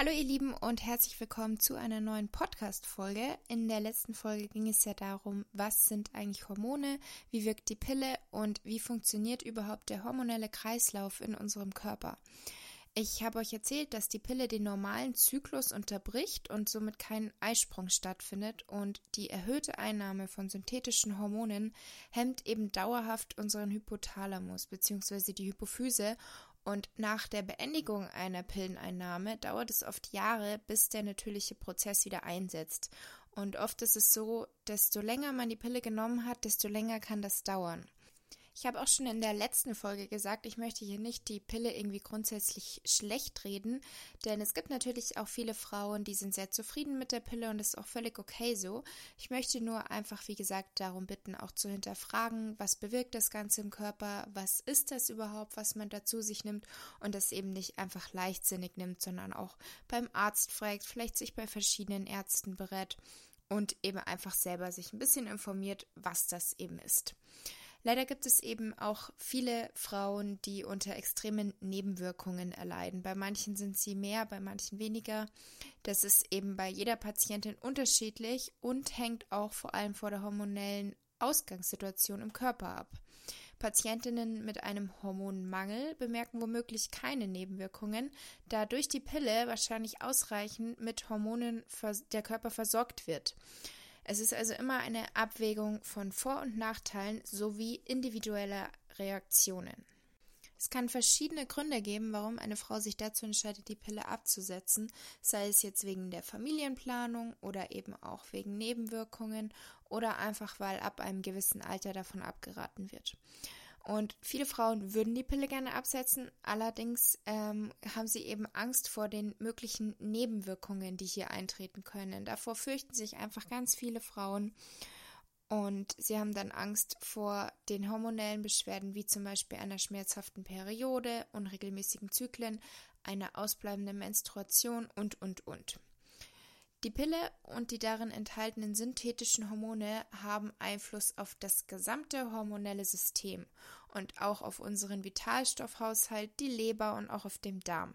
Hallo ihr Lieben und herzlich willkommen zu einer neuen Podcast-Folge. In der letzten Folge ging es ja darum, was sind eigentlich Hormone, wie wirkt die Pille und wie funktioniert überhaupt der hormonelle Kreislauf in unserem Körper. Ich habe euch erzählt, dass die Pille den normalen Zyklus unterbricht und somit kein Eisprung stattfindet und die erhöhte Einnahme von synthetischen Hormonen hemmt eben dauerhaft unseren Hypothalamus bzw. die Hypophyse und nach der Beendigung einer Pilleneinnahme dauert es oft Jahre, bis der natürliche Prozess wieder einsetzt. Und oft ist es so, desto länger man die Pille genommen hat, desto länger kann das dauern. Ich habe auch schon in der letzten Folge gesagt, ich möchte hier nicht die Pille irgendwie grundsätzlich schlecht reden, denn es gibt natürlich auch viele Frauen, die sind sehr zufrieden mit der Pille und das ist auch völlig okay so. Ich möchte nur einfach, wie gesagt, darum bitten, auch zu hinterfragen, was bewirkt das Ganze im Körper, was ist das überhaupt, was man dazu sich nimmt und das eben nicht einfach leichtsinnig nimmt, sondern auch beim Arzt fragt, vielleicht sich bei verschiedenen Ärzten berät und eben einfach selber sich ein bisschen informiert, was das eben ist. Leider gibt es eben auch viele Frauen, die unter extremen Nebenwirkungen erleiden. Bei manchen sind sie mehr, bei manchen weniger. Das ist eben bei jeder Patientin unterschiedlich und hängt auch vor allem vor der hormonellen Ausgangssituation im Körper ab. Patientinnen mit einem Hormonmangel bemerken womöglich keine Nebenwirkungen, da durch die Pille wahrscheinlich ausreichend mit Hormonen der Körper versorgt wird. Es ist also immer eine Abwägung von Vor- und Nachteilen sowie individueller Reaktionen. Es kann verschiedene Gründe geben, warum eine Frau sich dazu entscheidet, die Pille abzusetzen, sei es jetzt wegen der Familienplanung oder eben auch wegen Nebenwirkungen oder einfach weil ab einem gewissen Alter davon abgeraten wird. Und viele Frauen würden die Pille gerne absetzen, allerdings ähm, haben sie eben Angst vor den möglichen Nebenwirkungen, die hier eintreten können. Davor fürchten sich einfach ganz viele Frauen und sie haben dann Angst vor den hormonellen Beschwerden, wie zum Beispiel einer schmerzhaften Periode, unregelmäßigen Zyklen, einer ausbleibenden Menstruation und, und, und. Die Pille und die darin enthaltenen synthetischen Hormone haben Einfluss auf das gesamte hormonelle System und auch auf unseren Vitalstoffhaushalt, die Leber und auch auf den Darm.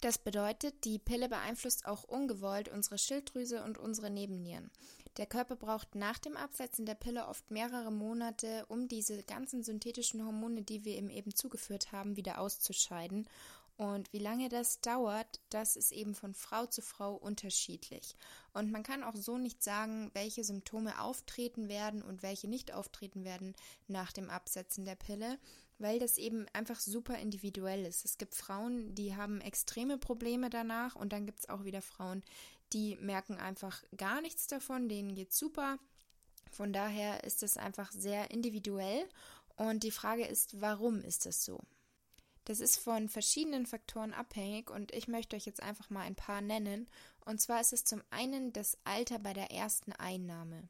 Das bedeutet, die Pille beeinflusst auch ungewollt unsere Schilddrüse und unsere Nebennieren. Der Körper braucht nach dem Absetzen der Pille oft mehrere Monate, um diese ganzen synthetischen Hormone, die wir ihm eben zugeführt haben, wieder auszuscheiden und wie lange das dauert, das ist eben von Frau zu Frau unterschiedlich. Und man kann auch so nicht sagen, welche Symptome auftreten werden und welche nicht auftreten werden nach dem Absetzen der Pille, weil das eben einfach super individuell ist. Es gibt Frauen, die haben extreme Probleme danach und dann gibt es auch wieder Frauen, die merken einfach gar nichts davon, denen geht super. Von daher ist es einfach sehr individuell und die Frage ist, warum ist das so? Das ist von verschiedenen Faktoren abhängig und ich möchte euch jetzt einfach mal ein paar nennen. Und zwar ist es zum einen das Alter bei der ersten Einnahme.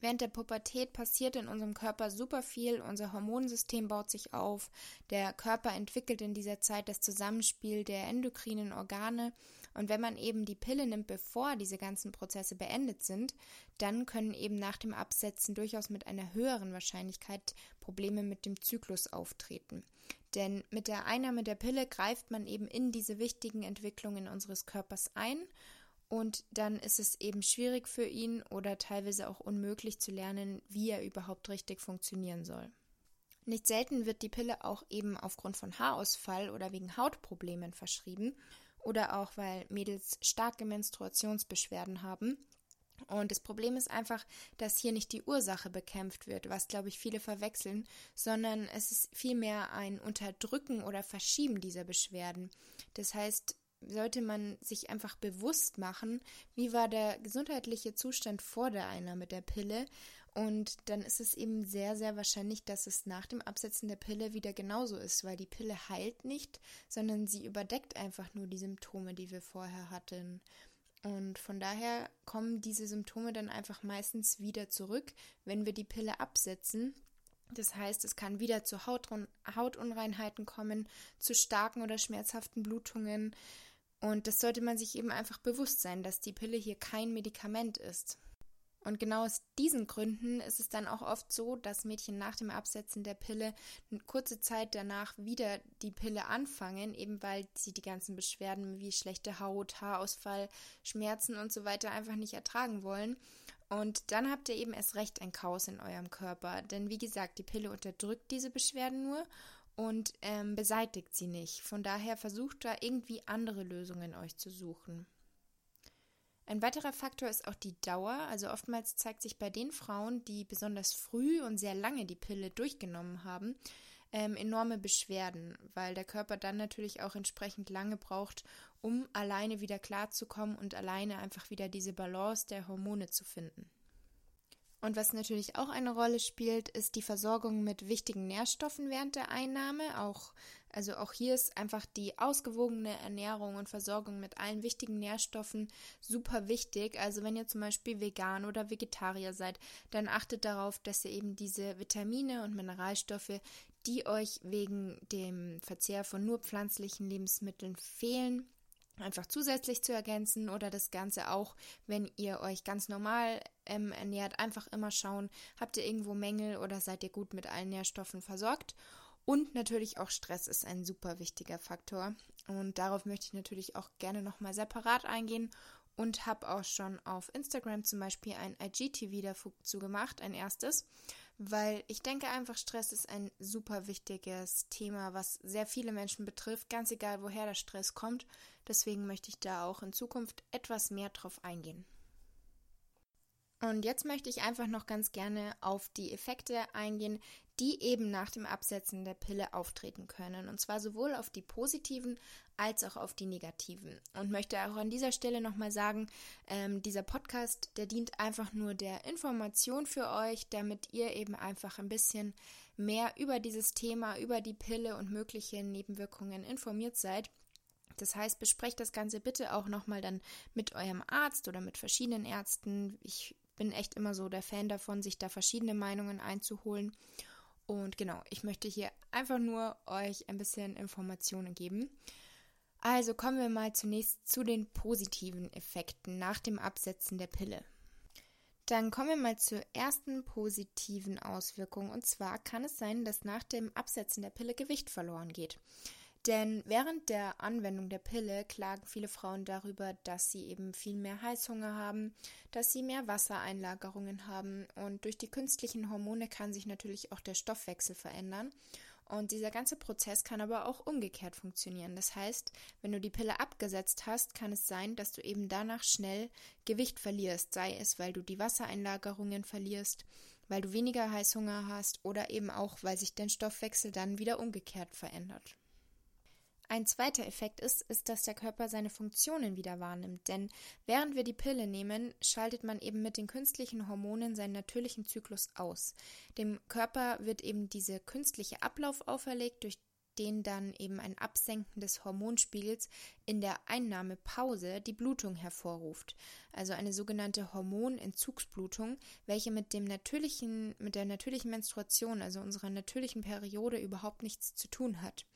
Während der Pubertät passiert in unserem Körper super viel, unser Hormonsystem baut sich auf, der Körper entwickelt in dieser Zeit das Zusammenspiel der endokrinen Organe und wenn man eben die Pille nimmt, bevor diese ganzen Prozesse beendet sind, dann können eben nach dem Absetzen durchaus mit einer höheren Wahrscheinlichkeit Probleme mit dem Zyklus auftreten. Denn mit der Einnahme der Pille greift man eben in diese wichtigen Entwicklungen unseres Körpers ein und dann ist es eben schwierig für ihn oder teilweise auch unmöglich zu lernen, wie er überhaupt richtig funktionieren soll. Nicht selten wird die Pille auch eben aufgrund von Haarausfall oder wegen Hautproblemen verschrieben oder auch weil Mädels starke Menstruationsbeschwerden haben und das Problem ist einfach, dass hier nicht die Ursache bekämpft wird, was, glaube ich, viele verwechseln, sondern es ist vielmehr ein Unterdrücken oder Verschieben dieser Beschwerden. Das heißt, sollte man sich einfach bewusst machen, wie war der gesundheitliche Zustand vor der Einnahme der Pille und dann ist es eben sehr, sehr wahrscheinlich, dass es nach dem Absetzen der Pille wieder genauso ist, weil die Pille heilt nicht, sondern sie überdeckt einfach nur die Symptome, die wir vorher hatten. Und von daher kommen diese Symptome dann einfach meistens wieder zurück, wenn wir die Pille absetzen. Das heißt, es kann wieder zu Hautunreinheiten kommen, zu starken oder schmerzhaften Blutungen. Und das sollte man sich eben einfach bewusst sein, dass die Pille hier kein Medikament ist. Und genau aus diesen Gründen ist es dann auch oft so, dass Mädchen nach dem Absetzen der Pille eine kurze Zeit danach wieder die Pille anfangen, eben weil sie die ganzen Beschwerden wie schlechte Haut, Haarausfall, Schmerzen und so weiter einfach nicht ertragen wollen. Und dann habt ihr eben erst recht ein Chaos in eurem Körper. Denn wie gesagt, die Pille unterdrückt diese Beschwerden nur und ähm, beseitigt sie nicht. Von daher versucht da irgendwie andere Lösungen euch zu suchen. Ein weiterer Faktor ist auch die Dauer. Also oftmals zeigt sich bei den Frauen, die besonders früh und sehr lange die Pille durchgenommen haben, ähm, enorme Beschwerden, weil der Körper dann natürlich auch entsprechend lange braucht, um alleine wieder klarzukommen und alleine einfach wieder diese Balance der Hormone zu finden. Und was natürlich auch eine Rolle spielt, ist die Versorgung mit wichtigen Nährstoffen während der Einnahme. Auch, also auch hier ist einfach die ausgewogene Ernährung und Versorgung mit allen wichtigen Nährstoffen super wichtig. Also wenn ihr zum Beispiel vegan oder Vegetarier seid, dann achtet darauf, dass ihr eben diese Vitamine und Mineralstoffe, die euch wegen dem Verzehr von nur pflanzlichen Lebensmitteln fehlen, einfach zusätzlich zu ergänzen oder das Ganze auch, wenn ihr euch ganz normal ähm, ernährt, einfach immer schauen, habt ihr irgendwo Mängel oder seid ihr gut mit allen Nährstoffen versorgt. Und natürlich auch Stress ist ein super wichtiger Faktor. Und darauf möchte ich natürlich auch gerne nochmal separat eingehen und habe auch schon auf Instagram zum Beispiel ein IGTV dazu gemacht, ein erstes weil ich denke einfach, Stress ist ein super wichtiges Thema, was sehr viele Menschen betrifft, ganz egal woher der Stress kommt. Deswegen möchte ich da auch in Zukunft etwas mehr drauf eingehen. Und jetzt möchte ich einfach noch ganz gerne auf die Effekte eingehen, die eben nach dem Absetzen der Pille auftreten können. Und zwar sowohl auf die positiven als auch auf die negativen. Und möchte auch an dieser Stelle nochmal sagen, ähm, dieser Podcast, der dient einfach nur der Information für euch, damit ihr eben einfach ein bisschen mehr über dieses Thema, über die Pille und mögliche Nebenwirkungen informiert seid. Das heißt, besprecht das Ganze bitte auch nochmal dann mit eurem Arzt oder mit verschiedenen Ärzten. Ich bin echt immer so der Fan davon, sich da verschiedene Meinungen einzuholen. Und genau, ich möchte hier einfach nur euch ein bisschen Informationen geben. Also kommen wir mal zunächst zu den positiven Effekten nach dem Absetzen der Pille. Dann kommen wir mal zur ersten positiven Auswirkung. Und zwar kann es sein, dass nach dem Absetzen der Pille Gewicht verloren geht. Denn während der Anwendung der Pille klagen viele Frauen darüber, dass sie eben viel mehr Heißhunger haben, dass sie mehr Wassereinlagerungen haben und durch die künstlichen Hormone kann sich natürlich auch der Stoffwechsel verändern. Und dieser ganze Prozess kann aber auch umgekehrt funktionieren. Das heißt, wenn du die Pille abgesetzt hast, kann es sein, dass du eben danach schnell Gewicht verlierst, sei es, weil du die Wassereinlagerungen verlierst, weil du weniger Heißhunger hast oder eben auch, weil sich dein Stoffwechsel dann wieder umgekehrt verändert. Ein zweiter Effekt ist, ist, dass der Körper seine Funktionen wieder wahrnimmt, denn während wir die Pille nehmen, schaltet man eben mit den künstlichen Hormonen seinen natürlichen Zyklus aus. Dem Körper wird eben dieser künstliche Ablauf auferlegt, durch den dann eben ein Absenken des Hormonspiegels in der Einnahmepause die Blutung hervorruft, also eine sogenannte Hormonentzugsblutung, welche mit dem natürlichen, mit der natürlichen Menstruation, also unserer natürlichen Periode überhaupt nichts zu tun hat.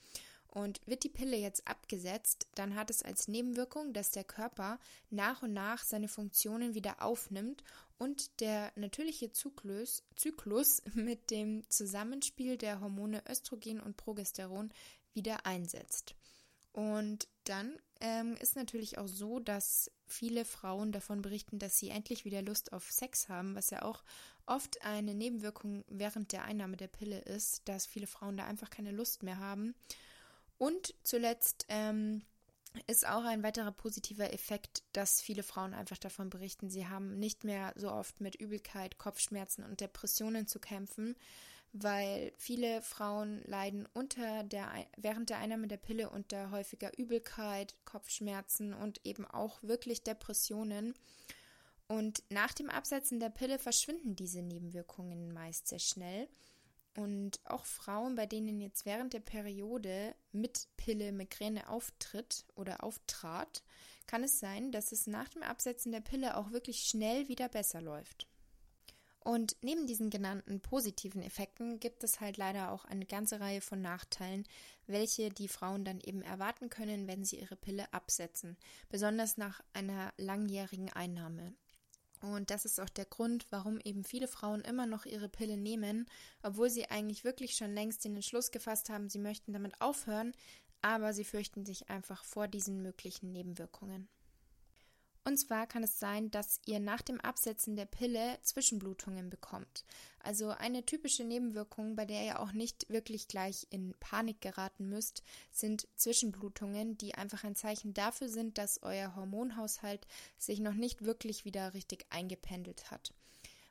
Und wird die Pille jetzt abgesetzt, dann hat es als Nebenwirkung, dass der Körper nach und nach seine Funktionen wieder aufnimmt und der natürliche Zyklus, Zyklus mit dem Zusammenspiel der Hormone Östrogen und Progesteron wieder einsetzt. Und dann ähm, ist natürlich auch so, dass viele Frauen davon berichten, dass sie endlich wieder Lust auf Sex haben, was ja auch oft eine Nebenwirkung während der Einnahme der Pille ist, dass viele Frauen da einfach keine Lust mehr haben. Und zuletzt ähm, ist auch ein weiterer positiver Effekt, dass viele Frauen einfach davon berichten, sie haben nicht mehr so oft mit Übelkeit, Kopfschmerzen und Depressionen zu kämpfen, weil viele Frauen leiden unter der, während der Einnahme der Pille unter häufiger Übelkeit, Kopfschmerzen und eben auch wirklich Depressionen. Und nach dem Absetzen der Pille verschwinden diese Nebenwirkungen meist sehr schnell. Und auch Frauen, bei denen jetzt während der Periode mit Pille Migräne auftritt oder auftrat, kann es sein, dass es nach dem Absetzen der Pille auch wirklich schnell wieder besser läuft. Und neben diesen genannten positiven Effekten gibt es halt leider auch eine ganze Reihe von Nachteilen, welche die Frauen dann eben erwarten können, wenn sie ihre Pille absetzen, besonders nach einer langjährigen Einnahme. Und das ist auch der Grund, warum eben viele Frauen immer noch ihre Pille nehmen, obwohl sie eigentlich wirklich schon längst den Entschluss gefasst haben, sie möchten damit aufhören, aber sie fürchten sich einfach vor diesen möglichen Nebenwirkungen. Und zwar kann es sein, dass ihr nach dem Absetzen der Pille Zwischenblutungen bekommt. Also eine typische Nebenwirkung, bei der ihr auch nicht wirklich gleich in Panik geraten müsst, sind Zwischenblutungen, die einfach ein Zeichen dafür sind, dass euer Hormonhaushalt sich noch nicht wirklich wieder richtig eingependelt hat.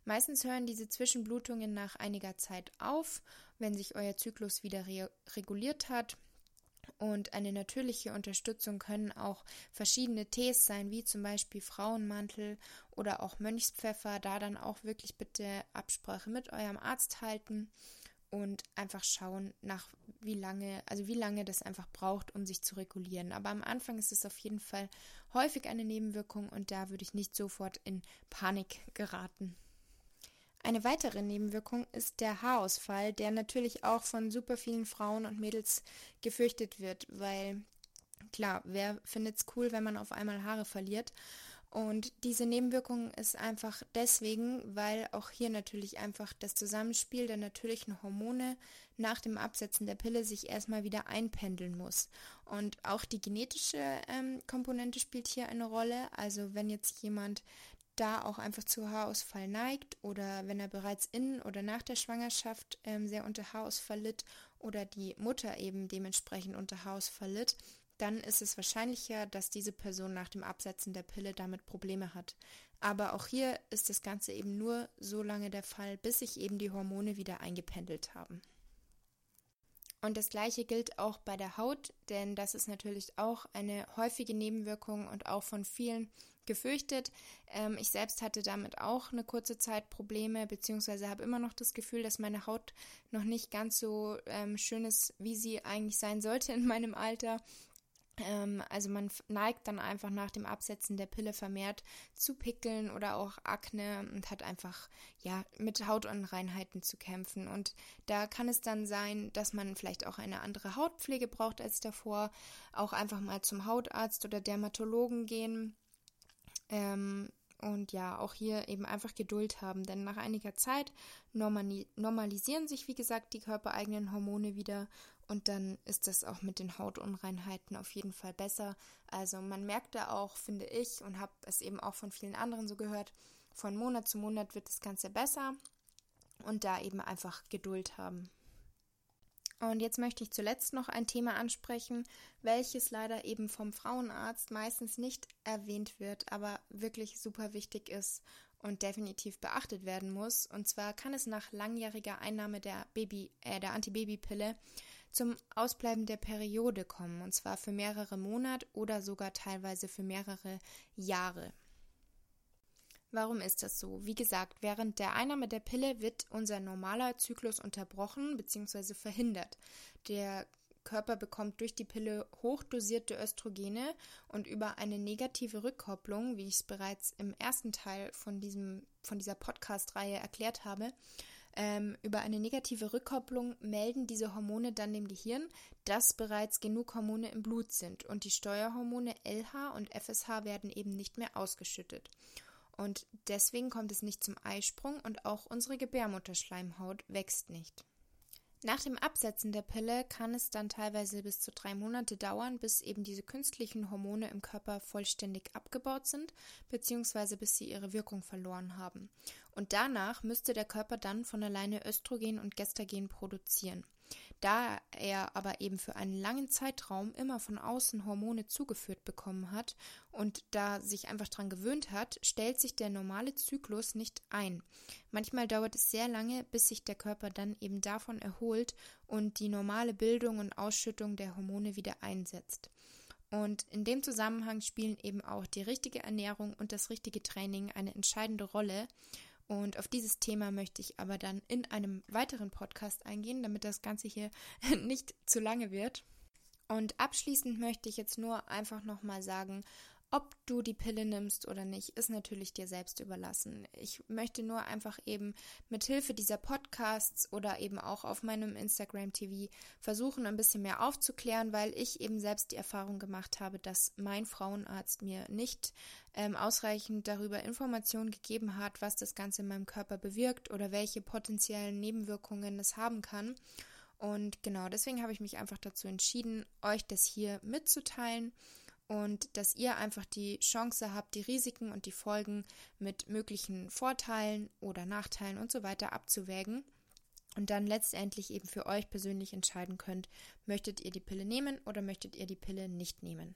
Meistens hören diese Zwischenblutungen nach einiger Zeit auf, wenn sich euer Zyklus wieder re reguliert hat und eine natürliche Unterstützung können auch verschiedene Tees sein, wie zum Beispiel Frauenmantel oder auch Mönchspfeffer. Da dann auch wirklich bitte Absprache mit eurem Arzt halten und einfach schauen, nach wie lange, also wie lange das einfach braucht, um sich zu regulieren. Aber am Anfang ist es auf jeden Fall häufig eine Nebenwirkung und da würde ich nicht sofort in Panik geraten. Eine weitere Nebenwirkung ist der Haarausfall, der natürlich auch von super vielen Frauen und Mädels gefürchtet wird, weil klar, wer findet es cool, wenn man auf einmal Haare verliert? Und diese Nebenwirkung ist einfach deswegen, weil auch hier natürlich einfach das Zusammenspiel der natürlichen Hormone nach dem Absetzen der Pille sich erstmal wieder einpendeln muss. Und auch die genetische ähm, Komponente spielt hier eine Rolle. Also wenn jetzt jemand da auch einfach zu Haarausfall neigt oder wenn er bereits in oder nach der Schwangerschaft ähm, sehr unter Haarausfall litt oder die Mutter eben dementsprechend unter Haarausfall litt, dann ist es wahrscheinlicher, dass diese Person nach dem Absetzen der Pille damit Probleme hat. Aber auch hier ist das Ganze eben nur so lange der Fall, bis sich eben die Hormone wieder eingependelt haben. Und das gleiche gilt auch bei der Haut, denn das ist natürlich auch eine häufige Nebenwirkung und auch von vielen gefürchtet. Ähm, ich selbst hatte damit auch eine kurze Zeit Probleme, beziehungsweise habe immer noch das Gefühl, dass meine Haut noch nicht ganz so ähm, schön ist, wie sie eigentlich sein sollte in meinem Alter. Ähm, also man neigt dann einfach nach dem Absetzen der Pille vermehrt zu Pickeln oder auch Akne und hat einfach ja mit Hautunreinheiten zu kämpfen. Und da kann es dann sein, dass man vielleicht auch eine andere Hautpflege braucht als davor, auch einfach mal zum Hautarzt oder Dermatologen gehen. Ähm, und ja, auch hier eben einfach Geduld haben, denn nach einiger Zeit normalisieren sich, wie gesagt, die körpereigenen Hormone wieder und dann ist das auch mit den Hautunreinheiten auf jeden Fall besser. Also man merkt da auch, finde ich, und habe es eben auch von vielen anderen so gehört, von Monat zu Monat wird das Ganze besser und da eben einfach Geduld haben. Und jetzt möchte ich zuletzt noch ein Thema ansprechen, welches leider eben vom Frauenarzt meistens nicht erwähnt wird, aber wirklich super wichtig ist und definitiv beachtet werden muss. Und zwar kann es nach langjähriger Einnahme der Baby, äh, der Antibabypille zum Ausbleiben der Periode kommen, und zwar für mehrere Monate oder sogar teilweise für mehrere Jahre. Warum ist das so? Wie gesagt, während der Einnahme der Pille wird unser normaler Zyklus unterbrochen bzw. verhindert. Der Körper bekommt durch die Pille hochdosierte Östrogene und über eine negative Rückkopplung, wie ich es bereits im ersten Teil von, diesem, von dieser Podcast-Reihe erklärt habe, ähm, über eine negative Rückkopplung melden diese Hormone dann dem Gehirn, dass bereits genug Hormone im Blut sind und die Steuerhormone LH und FSH werden eben nicht mehr ausgeschüttet. Und deswegen kommt es nicht zum Eisprung und auch unsere Gebärmutterschleimhaut wächst nicht. Nach dem Absetzen der Pille kann es dann teilweise bis zu drei Monate dauern, bis eben diese künstlichen Hormone im Körper vollständig abgebaut sind, beziehungsweise bis sie ihre Wirkung verloren haben. Und danach müsste der Körper dann von alleine Östrogen und Gestagen produzieren. Da er aber eben für einen langen Zeitraum immer von außen Hormone zugeführt bekommen hat und da sich einfach dran gewöhnt hat, stellt sich der normale Zyklus nicht ein. Manchmal dauert es sehr lange, bis sich der Körper dann eben davon erholt und die normale Bildung und Ausschüttung der Hormone wieder einsetzt. Und in dem Zusammenhang spielen eben auch die richtige Ernährung und das richtige Training eine entscheidende Rolle. Und auf dieses Thema möchte ich aber dann in einem weiteren Podcast eingehen, damit das Ganze hier nicht zu lange wird. Und abschließend möchte ich jetzt nur einfach nochmal sagen, Ob du die Pille nimmst oder nicht, ist natürlich dir selbst überlassen. Ich möchte nur einfach eben mit Hilfe dieser Podcasts oder eben auch auf meinem Instagram TV versuchen, ein bisschen mehr aufzuklären, weil ich eben selbst die Erfahrung gemacht habe, dass mein Frauenarzt mir nicht ähm, ausreichend darüber Informationen gegeben hat, was das Ganze in meinem Körper bewirkt oder welche potenziellen Nebenwirkungen es haben kann. Und genau deswegen habe ich mich einfach dazu entschieden, euch das hier mitzuteilen und dass ihr einfach die Chance habt, die Risiken und die Folgen mit möglichen Vorteilen oder Nachteilen und so weiter abzuwägen und dann letztendlich eben für euch persönlich entscheiden könnt, möchtet ihr die Pille nehmen oder möchtet ihr die Pille nicht nehmen.